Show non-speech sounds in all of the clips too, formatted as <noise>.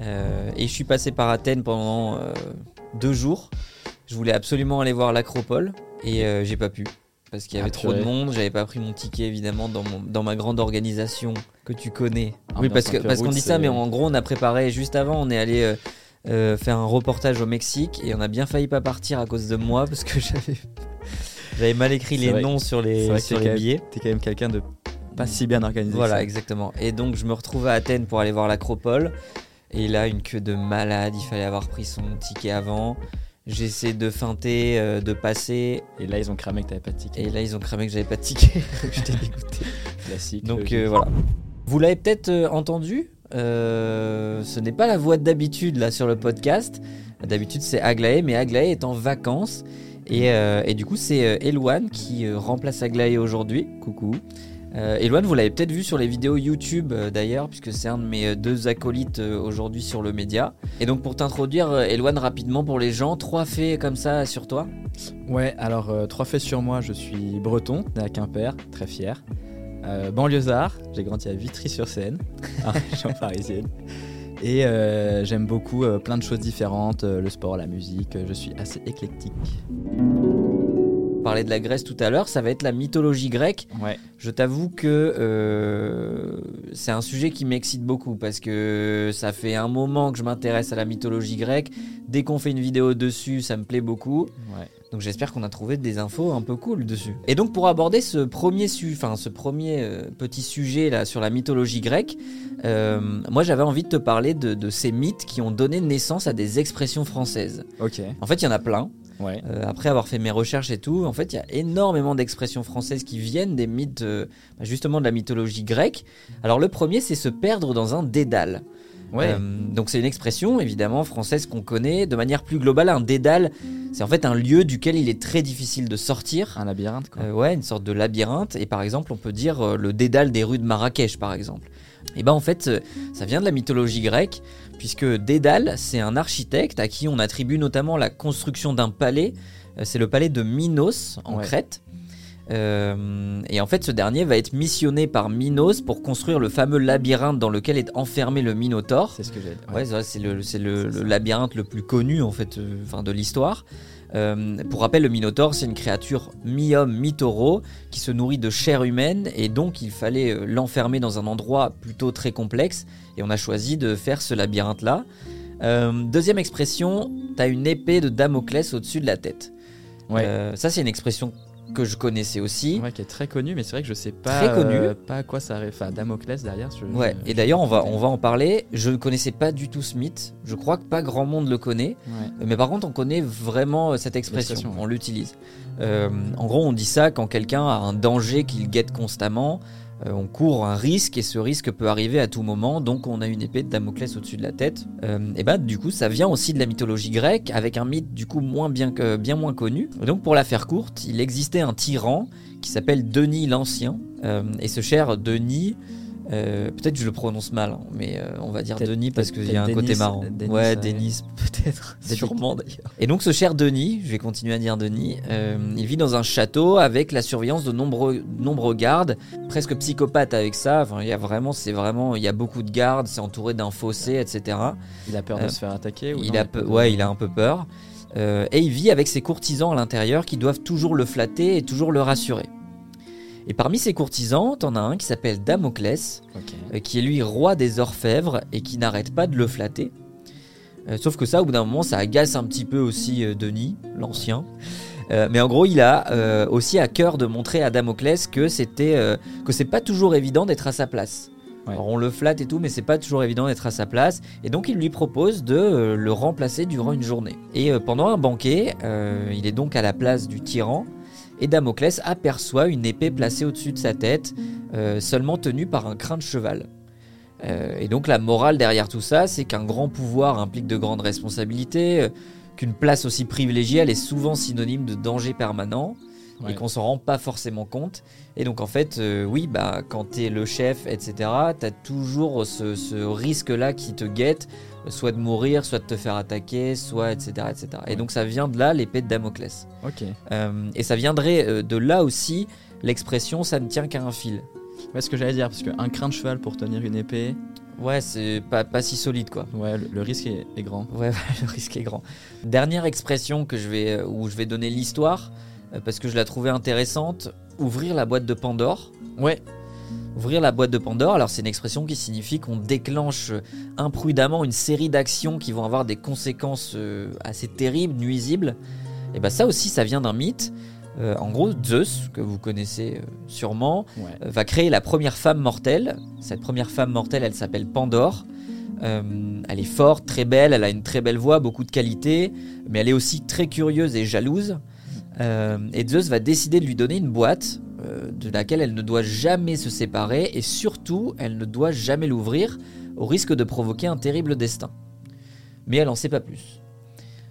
Euh, et je suis passé par Athènes pendant euh, deux jours. Je voulais absolument aller voir l'Acropole et euh, j'ai pas pu parce qu'il y avait Ah, trop de monde. J'avais pas pris mon ticket évidemment dans, mon- dans ma grande organisation que tu connais. oui, Ambiance parce que parce qu'on dit ça, mais en gros on a préparé juste avant. On est allé euh, euh, faire un reportage au Mexique et on a bien failli pas partir à cause de moi parce que <laughs> j'avais j'avais mal écrit les vrai- noms sur les sur les billets. T'es quand même quelqu'un de pas si bien organisé. Voilà, ça. exactement. Et donc, je me retrouve à Athènes pour aller voir l'acropole. Et là, une queue de malade. Il fallait avoir pris son ticket avant. J'essaie de feinter, euh, de passer. Et là, ils ont cramé que t'avais pas de ticket. Et là, ils ont cramé que j'avais pas de ticket. <laughs> J'étais dégoûté. Classique. Donc, euh, voilà. Vous l'avez peut-être euh, entendu. ce n'est pas la voix d'habitude là sur le podcast. D'habitude, c'est Aglaé, mais Aglaé est en vacances. Et, et du coup, c'est Eloane qui remplace Aglaé aujourd'hui. Coucou. Euh, Eloane, vous l'avez peut-être vu sur les vidéos YouTube euh, d'ailleurs, puisque c'est un de mes euh, deux acolytes euh, aujourd'hui sur le média. Et donc, pour t'introduire, Eloane, rapidement pour les gens, trois faits comme ça sur toi. Ouais, alors trois faits sur moi, je suis breton, né à Quimper, très fier. Banlieusard, j'ai grandi à Vitry-sur-Seine, <laughs> en région parisienne. Et j'aime beaucoup plein de choses différentes, le sport, la musique, je suis assez éclectique. On parlait de la Grèce tout à l'heure, ça va être la mythologie grecque. Ouais, Je t'avoue que euh, c'est un sujet qui m'excite beaucoup parce que ça fait un moment que je m'intéresse à la mythologie grecque. Dès qu'on fait une vidéo dessus, ça me plaît beaucoup. ouais. Donc j'espère qu'on a trouvé des infos un peu cool dessus. Et donc pour aborder ce premier, su ce premier euh, petit sujet là sur la mythologie grecque, euh, moi j'avais envie de te parler de, de ces mythes qui ont donné naissance à des expressions françaises. Ok, En fait il y en a plein. Ouais. Euh, après avoir fait mes recherches et tout, en fait, il y a énormément d'expressions françaises qui viennent des mythes, euh, bah, justement de la mythologie grecque. Alors le premier, c'est se perdre dans un dédale. Ouais, Euh, donc c'est une expression évidemment française qu'on connaît de manière plus globale. Un dédale, c'est en fait un lieu duquel il est très difficile de sortir. un labyrinthe quoi. Euh, ouais, une sorte de labyrinthe. Et par exemple, on peut dire euh, le dédale des rues de Marrakech, par exemple. Et ben en fait, ça vient de la mythologie grecque, puisque Dédale, c'est un architecte à qui on attribue notamment la construction d'un palais. Euh, c'est le palais de Minos en Ouais. Crète. Euh, et en fait, ce dernier va être missionné par Minos pour construire le fameux labyrinthe dans lequel est enfermé le Minotaure. C'est ce que j'ai dit. Ouais, c'est le, le, le labyrinthe le plus connu en fait, euh, enfin de l'histoire. Euh, pour rappel, le Minotaure, c'est une créature mi-homme, mi-taureau qui se nourrit de chair humaine et donc il fallait l'enfermer dans un endroit plutôt très complexe et on a choisi de faire ce labyrinthe-là. Deuxième expression, t'as une épée de Damoclès au-dessus de la tête. Ouais. Euh, ça, c'est une expression que je connaissais aussi. Ouais, qui est très connu, mais c'est vrai que je sais pas, Très connu. euh, pas à quoi ça arrive. Enfin, Damoclès derrière. Je, Ouais, je- et d'ailleurs, on va, on va en parler. Je ne connaissais pas du tout ce mythe. Je crois que pas grand monde le connaît. Ouais. Mais par contre, on connaît vraiment euh, cette expression, ouais. on l'utilise. Euh, en gros, on dit ça quand quelqu'un a un danger qu'il guette constamment. Euh, on court un risque et ce risque peut arriver à tout moment, donc on a une épée de Damoclès au-dessus de la tête. Euh, et ben du coup, ça vient aussi de la mythologie grecque, avec un mythe du coup moins bien, que, bien moins connu. Donc pour la faire courte, il existait un tyran qui s'appelle Denis l'Ancien, Euh, et ce cher Denis. Euh, peut-être que je le prononce mal, hein, mais euh, on va dire Denis parce qu'il y a un côté marrant. Denis, ouais, Denis, peut-être, <laughs> sûrement d'ailleurs. Et donc ce cher Denis, je vais continuer à dire Denis, euh, il vit dans un château avec la surveillance de nombreux, nombreux gardes, presque psychopathe avec ça. Enfin, il y a vraiment, c'est vraiment, il y a beaucoup de gardes, c'est entouré d'un fossé, etc. Il a peur Euh, de se faire attaquer ou Il non, a, peu- ouais, il a un peu peur. Euh, et il vit avec ses courtisans à l'intérieur qui doivent toujours le flatter et toujours le rassurer. Et parmi ces courtisans, t'en as un qui s'appelle Damoclès, euh, qui est lui roi des orfèvres et qui n'arrête pas de le flatter. Euh, sauf que ça, au bout d'un moment, ça agace un petit peu aussi euh, Denis, l'ancien. Euh, mais en gros, il a aussi à cœur de montrer à Damoclès que c'était que c'est pas toujours évident d'être à sa place. Ouais. Alors, on le flatte et tout, mais c'est pas toujours évident d'être à sa place. Et donc, il lui propose de le remplacer durant une journée. Et pendant un banquet, il est donc à la place du tyran. Et Damoclès aperçoit une épée placée au-dessus de sa tête, euh, seulement tenue par un crin de cheval. Euh, et donc la morale derrière tout ça, c'est qu'un grand pouvoir implique de grandes responsabilités, euh, qu'une place aussi privilégiée, elle est souvent synonyme de danger permanent, Ouais. et qu'on s'en rend pas forcément compte. Et donc en fait, euh, oui, bah quand t'es le chef, etc., t'as toujours ce, ce risque-là qui te guette, soit de mourir, soit de te faire attaquer, soit etc., etc. Et Ouais. donc ça vient de là l'épée de Damoclès. Ok. Euh, et ça viendrait euh, de là aussi l'expression ça ne tient qu'à un fil. Ouais, ce que j'allais dire, parce qu'un crin de cheval pour tenir une épée, Ouais, c'est pas, pas si solide quoi. Ouais, le, le risque est, est grand. Ouais, <laughs> le risque est grand. Dernière expression que je vais, où je vais donner l'histoire, parce que je la trouvais intéressante, ouvrir la boîte de Pandore. Ouais, Ouvrir la boîte de Pandore, alors c'est une expression qui signifie qu'on déclenche euh, imprudemment une série d'actions qui vont avoir des conséquences euh, assez terribles, nuisibles. Et ben ça aussi, ça vient d'un mythe. Euh, en gros, Zeus, que vous connaissez euh, sûrement, ouais. euh, va créer la première femme mortelle. Cette première femme mortelle, elle s'appelle Pandore. Euh, elle est forte, très belle, elle a une très belle voix, beaucoup de qualités, mais elle est aussi très curieuse et jalouse. Euh, et Zeus va décider de lui donner une boîte euh, de laquelle elle ne doit jamais se séparer et surtout, elle ne doit jamais l'ouvrir au risque de provoquer un terrible destin. Mais elle en sait pas plus.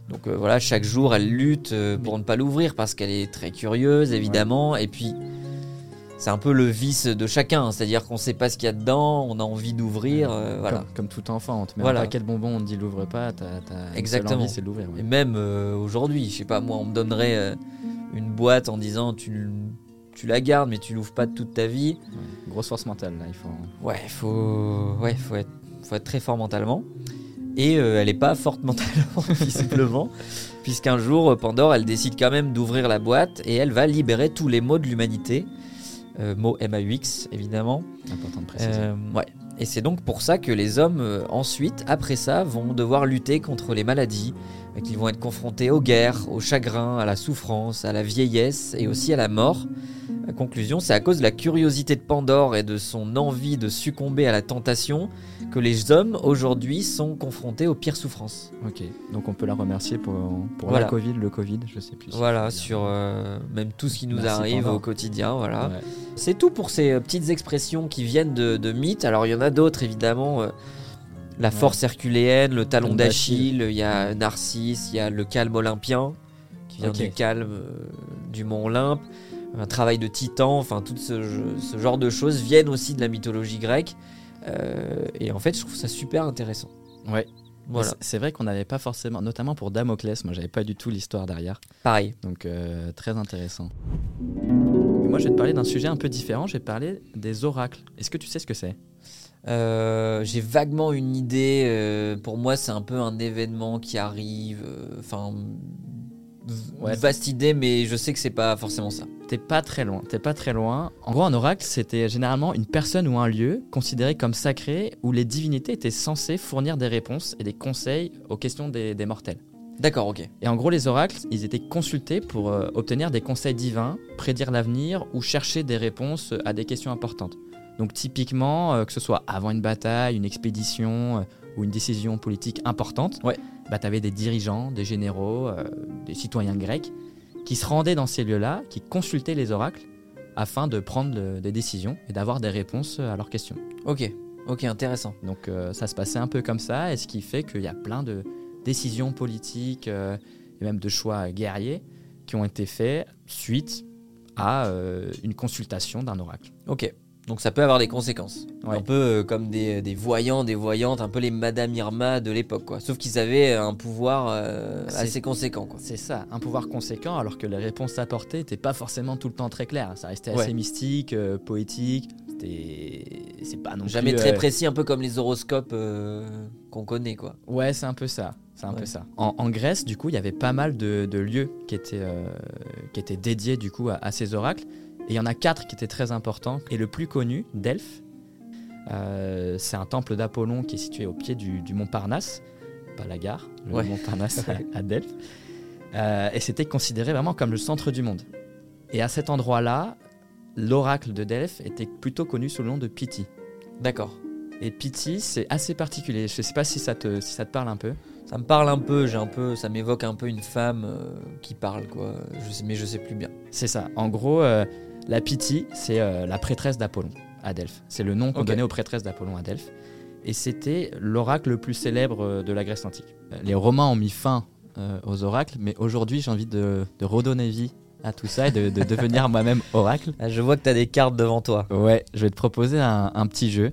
Donc euh, voilà, chaque jour, elle lutte pour ne pas l'ouvrir parce qu'elle est très curieuse, évidemment. Et puis, c'est un peu le vice de chacun, c'est-à-dire qu'on sait pas ce qu'il y a dedans, on a envie d'ouvrir, euh, voilà. Comme, comme tout enfant, on te met Voilà. un paquet de bonbons, on te dit l'ouvre pas, t'as Exactement. envie, c'est de l'ouvrir. ouais. Et même euh, aujourd'hui, je sais pas, moi, on me donnerait euh, une boîte en disant tu, tu la gardes, mais tu l'ouvres pas toute ta vie. Ouais. Grosse force mentale, là, il faut... Ouais, faut, ouais, faut être, faut être très fort mentalement. Et elle est pas forte <laughs> mentalement, visiblement, puisqu'un jour, Pandore, elle décide quand même d'ouvrir la boîte et elle va libérer tous les mots de l'humanité. Euh, mots MAUX, évidemment. important de préciser. Euh, ouais. Et c'est donc pour ça que les hommes, euh, ensuite, après ça, vont devoir lutter contre les maladies, et qu'ils vont être confrontés aux guerres, au chagrin, à la souffrance, à la vieillesse et aussi à la mort. La conclusion, c'est à cause de la curiosité de Pandore et de son envie de succomber à la tentation que les hommes aujourd'hui sont confrontés aux pires souffrances. Ok, donc on peut la remercier pour, pour Voilà. la Covid, le Covid, je sais plus. Voilà, sur euh, même tout ce qui nous Merci, arrive Pandore. au quotidien, voilà. Ouais. C'est tout pour ces euh, petites expressions qui viennent de, de mythes. Alors il y en a d'autres évidemment. euh, la force herculéenne, le talon d'Achille, il y a Narcisse, il y a le calme olympien, qui vient du calme euh, du mont Olympe, un travail de titan, enfin tout ce, ce genre de choses viennent aussi de la mythologie grecque. Euh, et en fait, je trouve ça super intéressant. Ouais. Voilà, C'est- C'est vrai qu'on n'avait pas forcément, notamment pour Damoclès, moi j'avais pas du tout l'histoire derrière. pareil. Donc euh, très intéressant. Et moi je vais te parler d'un sujet un peu différent, je vais te parler des oracles. Est-ce que tu sais ce que c'est? Euh, J'ai vaguement une idée. euh, pour moi, c'est un peu un événement qui arrive. euh, Enfin, v- Ouais. vaste idée, mais je sais que c'est pas forcément ça. T'es pas très loin, t'es pas très loin. En gros, un oracle, c'était généralement une personne ou un lieu considéré comme sacré où les divinités étaient censées fournir des réponses et des conseils aux questions des, des mortels. D'accord, ok. Et en gros, les oracles, ils étaient consultés pour euh, obtenir des conseils divins, prédire l'avenir ou chercher des réponses à des questions importantes. Donc typiquement, euh, que ce soit avant une bataille, une expédition euh, ou une décision politique importante, Ouais. bah, tu avais des dirigeants, des généraux, euh, des citoyens grecs qui se rendaient dans ces lieux-là, qui consultaient les oracles afin de prendre des décisions et d'avoir des réponses à leurs questions. Ok, ok, intéressant. Donc ça se passait un peu comme ça, et ce qui fait qu'il y a plein de décisions politiques et même de choix guerriers qui ont été faits suite à euh, une consultation d'un oracle. Ok. Donc ça peut avoir des conséquences. Ouais. Un peu euh, comme des, des voyants, des voyantes, un peu les Madame Irma de l'époque, quoi. Sauf qu'ils avaient un pouvoir euh, assez conséquent, quoi. C'est ça, un pouvoir conséquent, alors que les réponses apportées n'étaient pas forcément tout le temps très claires. Ça restait assez mystique, euh, poétique. C'est pas non Jamais plus, très euh, précis, un peu comme les horoscopes euh, qu'on connaît, quoi. Ouais, c'est un peu ça. C'est un Ouais. peu ça. En, en Grèce, du coup, il y avait pas mal de, de lieux qui étaient, euh, qui étaient dédiés du coup à, à ces oracles. Et il y en a quatre qui étaient très importants. Et le plus connu, Delphes, euh, c'est un temple d'Apollon qui est situé au pied du, du mont Parnasse, pas la gare, le Ouais. mont Parnasse <laughs> à, à Delphes. Euh, et c'était considéré vraiment comme le centre du monde. Et à cet endroit-là, l'oracle de Delphes était plutôt connu sous le nom de Pythie. D'accord. Et Pythie, c'est assez particulier. Je sais pas si ça te, si ça te parle un peu. Ça me parle un peu, j'ai un peu, ça m'évoque un peu une femme euh, qui parle, quoi. Je sais, mais je sais plus bien. C'est ça. En gros, euh, la Pythie, c'est euh, la prêtresse d'Apollon à Delphes. C'est le nom qu'on donnait aux prêtresses d'Apollon à Delphes. Et c'était l'oracle le plus célèbre euh, de la Grèce antique. Euh, Les Romains ont mis fin euh, aux oracles, mais aujourd'hui, j'ai envie de, de redonner vie à tout ça et de, de devenir <laughs> moi-même oracle. Ah, je vois que tu as des cartes devant toi. Ouais, je vais te proposer un, un petit jeu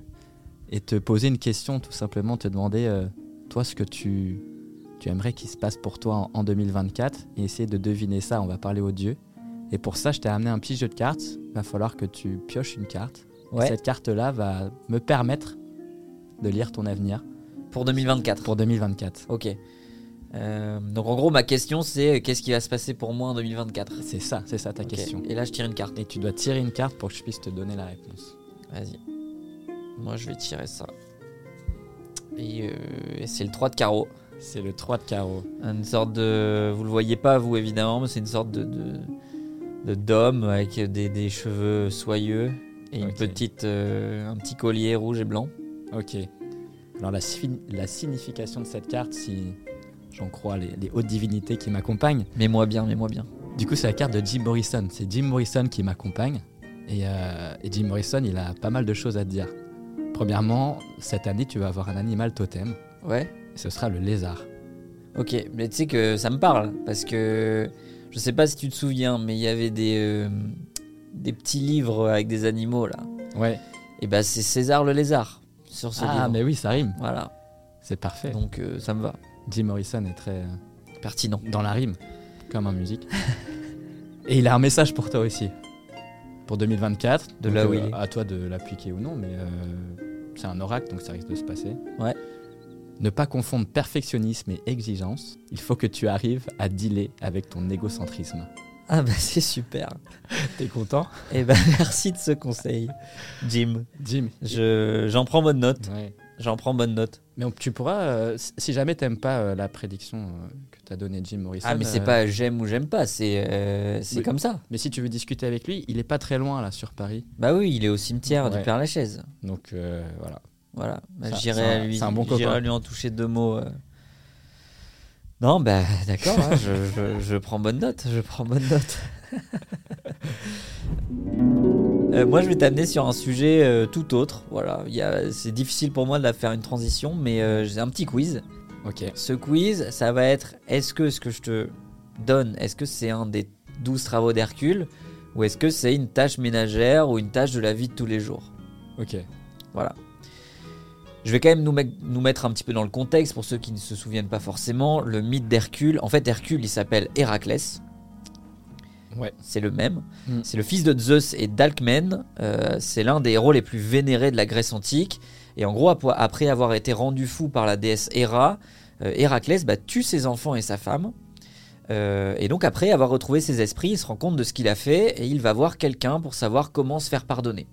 et te poser une question, tout simplement, te demander, euh, toi, ce que tu, tu aimerais qu'il se passe pour toi en, en 2024 et essayer de deviner ça. On va parler aux dieux. Et pour ça, je t'ai amené un petit jeu de cartes. Il va falloir que tu pioches une carte. Et. Cette carte-là va me permettre de lire ton avenir Pour 2024. pour 2024. Ok. Euh, donc en gros, ma question c'est qu'est-ce qui va se passer pour moi en 2024 C'est ça, c'est ça ta question. Et là, je tire une carte. Et tu dois tirer une carte pour que je puisse te donner la réponse. Vas-y. Moi, je vais tirer ça. Et, euh, et c'est le 3 de carreau. C'est le 3 de carreau. Une sorte de. Vous le voyez pas, vous, évidemment, mais c'est une sorte de d'homme avec des, des cheveux soyeux et une petite, euh, un petit collier rouge et blanc. Ok. Alors la, signi- la signification de cette carte, si j'en crois les, les hautes divinités qui m'accompagnent, Mets-moi bien, mets-moi bien. du coup c'est la carte de Jim Morrison. C'est Jim Morrison qui m'accompagne. Et, euh, et Jim Morrison, il a pas mal de choses à te dire. Premièrement, cette année, tu vas avoir un animal totem. Ouais. Et ce sera le lézard. Ok, mais tu sais que ça me parle parce que je sais pas si tu te souviens, mais il y avait des, euh, des petits livres avec des animaux là. Ouais. Et bah c'est César le lézard sur ce Ah, livre. mais oui, ça rime. Voilà, C'est parfait. donc euh, ça me va. Jim Morrison est très euh, Pertinent. dans la rime, comme en musique. <laughs> et il a un message pour toi aussi. Pour 2024. De là où euh, il est. À toi de l'appliquer ou non, mais c'est un oracle, donc ça risque de se passer. Ouais. Ne pas confondre perfectionnisme et exigence. Il faut que tu arrives à dealer avec ton égocentrisme. Ah bah c'est super. <laughs> T'es content? Et bah <laughs> merci de ce conseil, Jim. Jim. Je, j'en prends bonne note. Ouais. J'en prends bonne note. Mais on- tu pourras, euh, si- jamais t'aimes pas euh, la prédiction euh, que t'as donnée Jim Morrison. Ah mais c'est pas j'aime ou j'aime pas, c'est c'est comme ça. Mais si tu veux discuter avec lui, il est pas très loin là sur Paris. Bah oui, il est au cimetière Ouais. du Père Lachaise. Donc voilà. Voilà, Bah, j'irai lui, bon lui en toucher deux mots. euh. Non, bah d'accord, hein, je, je- je prends bonne note, je prends bonne note. <laughs> Euh, moi, je vais t'amener sur un sujet euh, tout autre. Voilà, c'est difficile pour moi de la faire une transition, mais euh, j'ai un petit quiz. Ok. Ce quiz, ça va être est-ce que ce que je te donne, est-ce que c'est un des 12 travaux d'Hercule ou est-ce que c'est une tâche ménagère ou une tâche de la vie de tous les jours? Ok. Voilà. Je vais quand même nous, mettre un petit peu dans le contexte pour ceux qui ne se souviennent pas forcément. Le mythe d'Hercule, en fait, Hercule, il s'appelle Héraclès. Ouais. C'est le même. Mm. C'est le fils de Zeus et d'Alcmène. Euh, c'est l'un des héros les plus vénérés de la Grèce antique. Et en gros, ap- après avoir été rendu fou par la déesse Héra, euh, Héraclès bah, tue ses enfants et sa femme. Euh, et donc après avoir retrouvé ses esprits, il se rend compte de ce qu'il a fait et il va voir quelqu'un pour savoir comment se faire pardonner.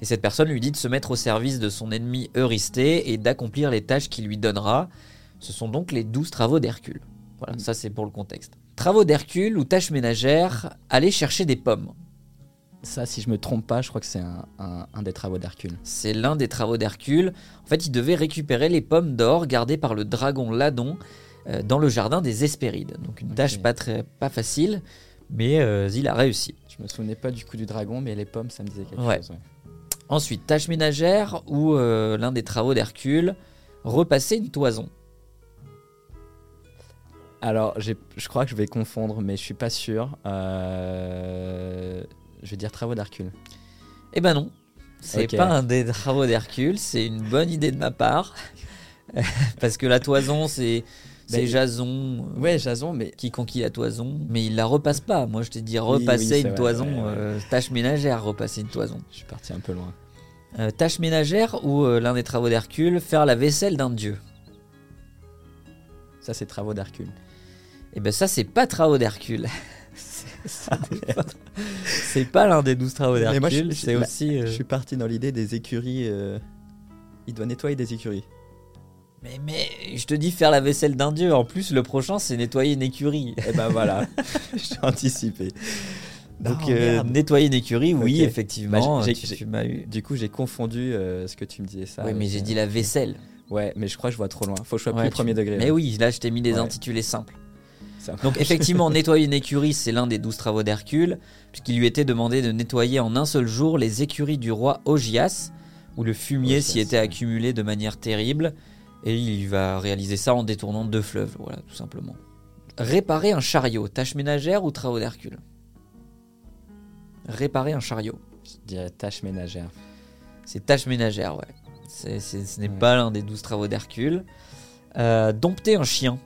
Et cette personne lui dit de se mettre au service de son ennemi Eurysthée et d'accomplir les tâches qu'il lui donnera. Ce sont donc les douze travaux d'Hercule. Voilà, Mm. ça c'est pour le contexte. Travaux d'Hercule ou tâches ménagères, aller chercher des pommes. Ça, si je me trompe pas, je crois que c'est un, un- un des travaux d'Hercule. C'est l'un des travaux d'Hercule. En fait, il devait récupérer les pommes d'or gardées par le dragon Ladon euh, dans le jardin des Hespérides. Donc une tâche pas, très, pas facile, mais euh, il a réussi. Je me souvenais pas du coup du dragon, mais les pommes, ça me disait quelque Ouais. chose. ouais. Ensuite, tâche ménagère ou euh, l'un des travaux d'Hercule, repasser une toison. Alors, je crois que je vais confondre, mais je suis pas sûr. Euh, Je vais dire travaux d'Hercule. Eh ben non, c'est Ok. pas un des travaux d'Hercule, c'est une bonne idée de ma part. <laughs> Parce que la toison, c'est c'est Ben, Jason euh, Ouais, Jason, mais qui conquit la toison, mais il la repasse pas. Moi, je t'ai dit Oui, repasser oui, c'est une vrai, toison, ouais, ouais. euh, tâche ménagère, repasser une toison. je suis parti un peu loin. Euh, tâche ménagère ou l'un des travaux d'Hercule, faire la vaisselle d'un dieu. Ça, c'est travaux d'Hercule. Et ben ça, c'est pas travaux d'Hercule. <laughs> C'est- <laughs> c'est pas- c'est l'un des douze travaux d'Hercule, je- c'est aussi. Je suis parti dans l'idée des écuries. Il doit nettoyer des écuries. Mais, mais je te dis faire la vaisselle d'un dieu. En plus, le prochain, c'est nettoyer une écurie. Et ben voilà, <laughs> j'ai anticipé. Donc, Non, euh, nettoyer une écurie, oui, effectivement. Bah, tu, tu eu. Du coup, j'ai confondu euh, ce que tu me disais ça. Oui, mais j'ai euh, dit la vaisselle. Ouais, mais je crois que je vois trop loin. Faut que je sois Ouais, plus tu- premier degré. Mais là. oui, là, je t'ai mis des Ouais. intitulés simples. Donc, effectivement, <laughs> nettoyer une écurie, c'est l'un des douze travaux d'Hercule, puisqu'il lui était demandé de nettoyer en un seul jour les écuries du roi Ogias, où le fumier s'y était accumulé de manière terrible, et il va réaliser ça en détournant deux fleuves, voilà, tout simplement. Réparer un chariot, tâche ménagère ou travaux d'Hercule? Réparer un chariot, Je dirais tâche ménagère. c'est tâche ménagère, ouais. Ce n'est Ouais. pas l'un des douze travaux d'Hercule. Euh, dompter un chien,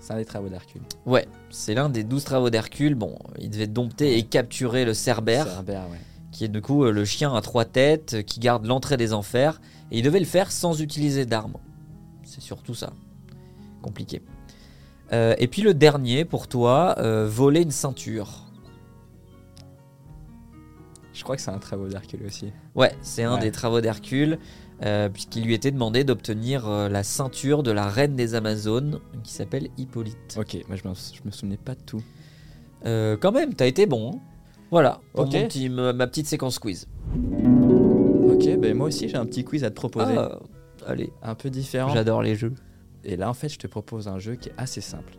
C'est un des travaux d'Hercule. Ouais, c'est l'un des douze travaux d'Hercule. Bon, il devait dompter et capturer le cerbère. Cerbère, ouais. qui est du coup le chien à trois têtes qui garde l'entrée des enfers. Et il devait le faire sans utiliser d'armes. C'est surtout ça. Compliqué. Euh, et puis le dernier pour toi, euh, voler une ceinture. Je crois que c'est un travaux d'Hercule aussi. Ouais, c'est un Ouais. des travaux d'Hercule, euh, puisqu'il lui était demandé d'obtenir la ceinture de la reine des Amazones, qui s'appelle Hippolyte. Ok, moi je me, je me souvenais pas de tout. Quand même, t'as été bon. hein. Voilà, pour mon petit- ma petite séquence quiz. Ok, ben moi aussi j'ai un petit quiz à te proposer. Ah, allez, Un peu différent. j'adore les jeux. Et là en fait je te propose un jeu qui est assez simple.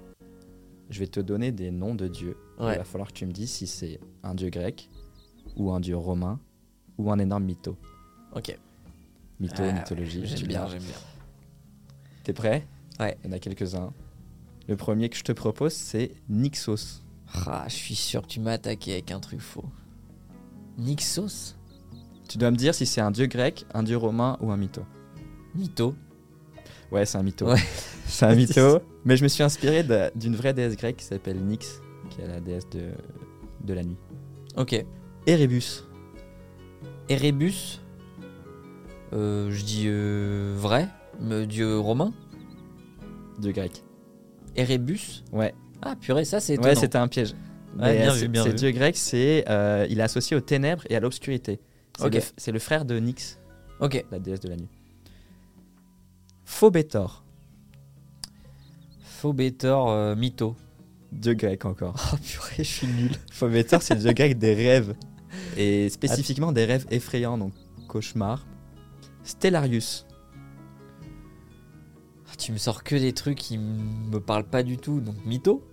Je vais te donner des noms de dieux. Ouais. Il va falloir que tu me dises si c'est un dieu grec, ou un dieu romain, ou un énorme mytho. Ok. Mytho, Ah, mythologie. J'aime me bien, j'aime bien. T'es prêt? Ouais. Il y en a quelques-uns. Le premier que je te propose c'est Nixos. Ah, je suis sûr que tu m'as attaqué avec un truc faux. Nixos? Tu dois me dire si c'est un dieu grec, un dieu romain ou un mytho. Mytho. Ouais, c'est un mytho. Ouais. <laughs> c'est un mytho. <laughs> Mais je me suis inspiré d'une vraie déesse grecque qui s'appelle Nyx, qui est la déesse de, de la nuit. Ok. Erebus. Erebus Euh, Je dis euh, vrai Dieu romain Dieu grec. Erebus Ouais. Ah purée, ça c'est. Ouais, c'était un piège. Ouais, bien vu, c'est- bien c'est vu. dieu grec, c'est euh, il est associé aux ténèbres et à l'obscurité. C'est Ok. le, c'est le frère de Nyx, Ok. la déesse de la nuit. Phobétor, Phobétor euh, mytho. dieu grec encore. <laughs> Oh purée, je suis nul. <laughs> Phobétor, c'est le dieu grec des rêves. Et spécifiquement des rêves effrayants, donc cauchemar. Stellarius, Ah, Tu me sors que des trucs qui me parlent pas du tout. Donc mytho?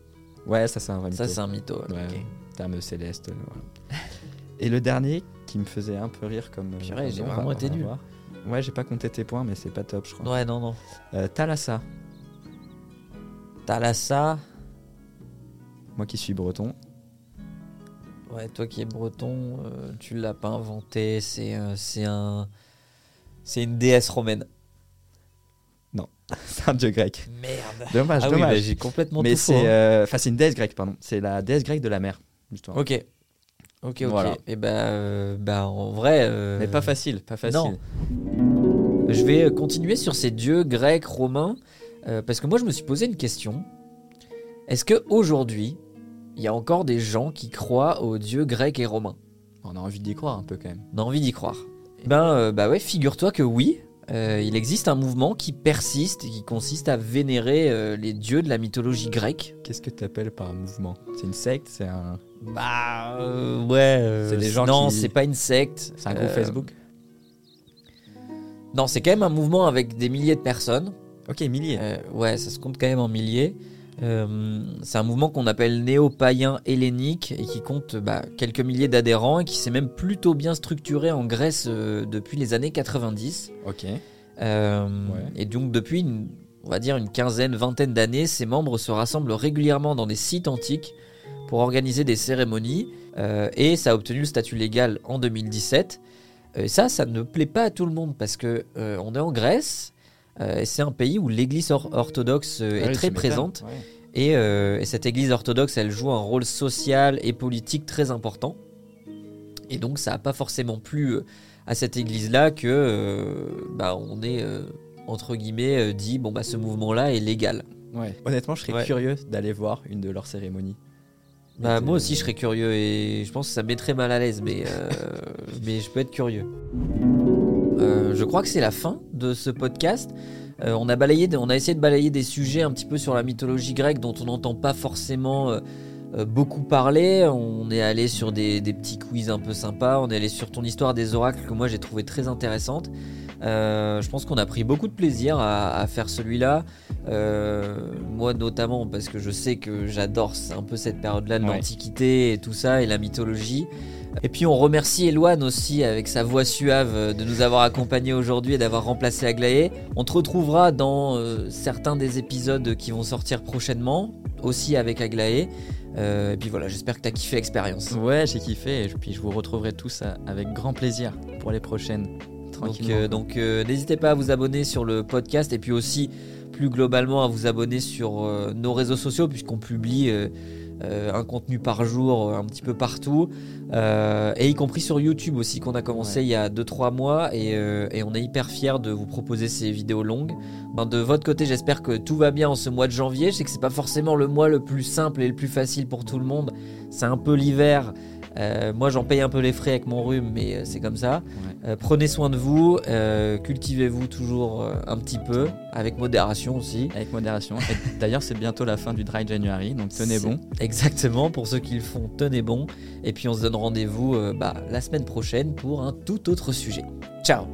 Ouais, ça c'est un vrai Ça mytho. c'est un mytho. Ouais, terme céleste. euh, voilà. Et le dernier qui me faisait un peu rire comme. Purée, j'ai vraiment été nul. Ouais, j'ai pas compté tes points, mais c'est pas top, je crois. Ouais, non, non. Euh, Thalassa, Thalassa. moi qui suis breton. Ouais, toi qui es breton, euh, tu l'as pas inventé. C'est euh, c'est un. C'est une déesse romaine. <laughs> c'est un dieu grec. Merde. Dommage, ah oui, dommage. bah, j'ai complètement mais c'est. hein. euh, Enfin, c'est une déesse grecque, pardon. C'est la déesse grecque de la mer, justement. Ok. Ok, ok. Voilà. Et bah, euh, bah, en vrai. euh, Mais pas facile, pas facile. non. Je vais continuer sur ces dieux grecs, romains, euh, parce que moi je me suis posé une question. Est-ce que aujourd'hui, il y a encore des gens qui croient aux dieux grecs et romains? On a envie d'y croire un peu quand même. On a envie d'y croire. Ben, euh, bah ouais, figure-toi que oui. euh, il existe un mouvement qui persiste et qui consiste à vénérer euh, les dieux de la mythologie grecque. Qu'est-ce que tu appelles par mouvement? C'est une secte? C'est un, Bah euh, ouais. euh, C'est des gens non, qui- c'est pas une secte. c'est un groupe Euh, Facebook Non, c'est quand même un mouvement avec des milliers de personnes. Ok, milliers. Ouais, ça se compte quand même en milliers. C'est un mouvement qu'on appelle néo-païen hellénique et qui compte bah, quelques milliers d'adhérents et qui s'est même plutôt bien structuré en Grèce depuis les années 90. Ok. Euh, Ouais. Et donc depuis, une- on va dire une quinzaine, vingtaine d'années, ces membres se rassemblent régulièrement dans des sites antiques pour organiser des cérémonies euh, et ça a obtenu le statut légal en 2017. Et ça, ça ne plaît pas à tout le monde parce que euh, on est en Grèce euh, et c'est un pays où l'Église or- orthodoxe euh, Ah est oui, très présente Ouais. et, euh, et cette Église orthodoxe, elle joue un rôle social et politique très important. Et donc, ça n'a pas forcément plu euh, à cette Église-là que euh, bah, on est euh, entre guillemets euh, dit bon bah ce mouvement-là est légal. Ouais. Honnêtement, je serais Ouais. curieux d'aller voir une de leurs cérémonies. Bah, moi aussi, je serais curieux et je pense que ça me mettrait mal à l'aise, mais, euh, <laughs> mais je peux être curieux. Euh, je crois que c'est la fin de ce podcast. Euh, on, a balayé, on a essayé de balayer des sujets un petit peu sur la mythologie grecque dont on n'entend pas forcément euh, euh, beaucoup parler. On est allé sur des, des petits quiz un peu sympas. On est allé sur ton histoire des oracles que moi j'ai trouvé très intéressante. Euh, je pense qu'on a pris beaucoup de plaisir à, à faire celui-là. Euh, moi notamment parce que je sais que j'adore un peu cette période-là de Ouais. l'Antiquité et tout ça et la mythologie. Et puis on remercie Eloane aussi avec sa voix suave euh, de nous avoir accompagnés aujourd'hui et d'avoir remplacé Aglaé. On te retrouvera dans euh, certains des épisodes qui vont sortir prochainement, aussi avec Aglaé. Euh, et puis voilà, j'espère que tu as kiffé l'expérience. Ouais, j'ai kiffé. Et puis je vous retrouverai tous avec grand plaisir pour les prochaines. Donc, Tranquillement. euh, donc euh, n'hésitez pas à vous abonner sur le podcast et puis aussi plus globalement à vous abonner sur euh, nos réseaux sociaux puisqu'on publie un contenu par jour un petit peu partout, et y compris sur YouTube aussi qu'on a commencé Ouais. il y a 2-3 mois, et, et on est hyper fiers de vous proposer ces vidéos longues. Ben, de votre côté, j'espère que tout va bien en ce mois de janvier. Je sais que c'est pas forcément le mois le plus simple et le plus facile pour tout le monde. C'est un peu l'hiver. Euh, moi, j'en paye un peu les frais avec mon rhume, mais euh, c'est comme ça. Ouais. Euh, prenez soin de vous, euh, cultivez-vous toujours un petit peu, avec modération aussi. Avec modération. D'ailleurs, c'est bientôt la fin du Dry January, donc tenez bon. Exactement, pour ceux qui le font, tenez bon. Et puis on se donne rendez-vous bah, la semaine prochaine pour un tout autre sujet. Ciao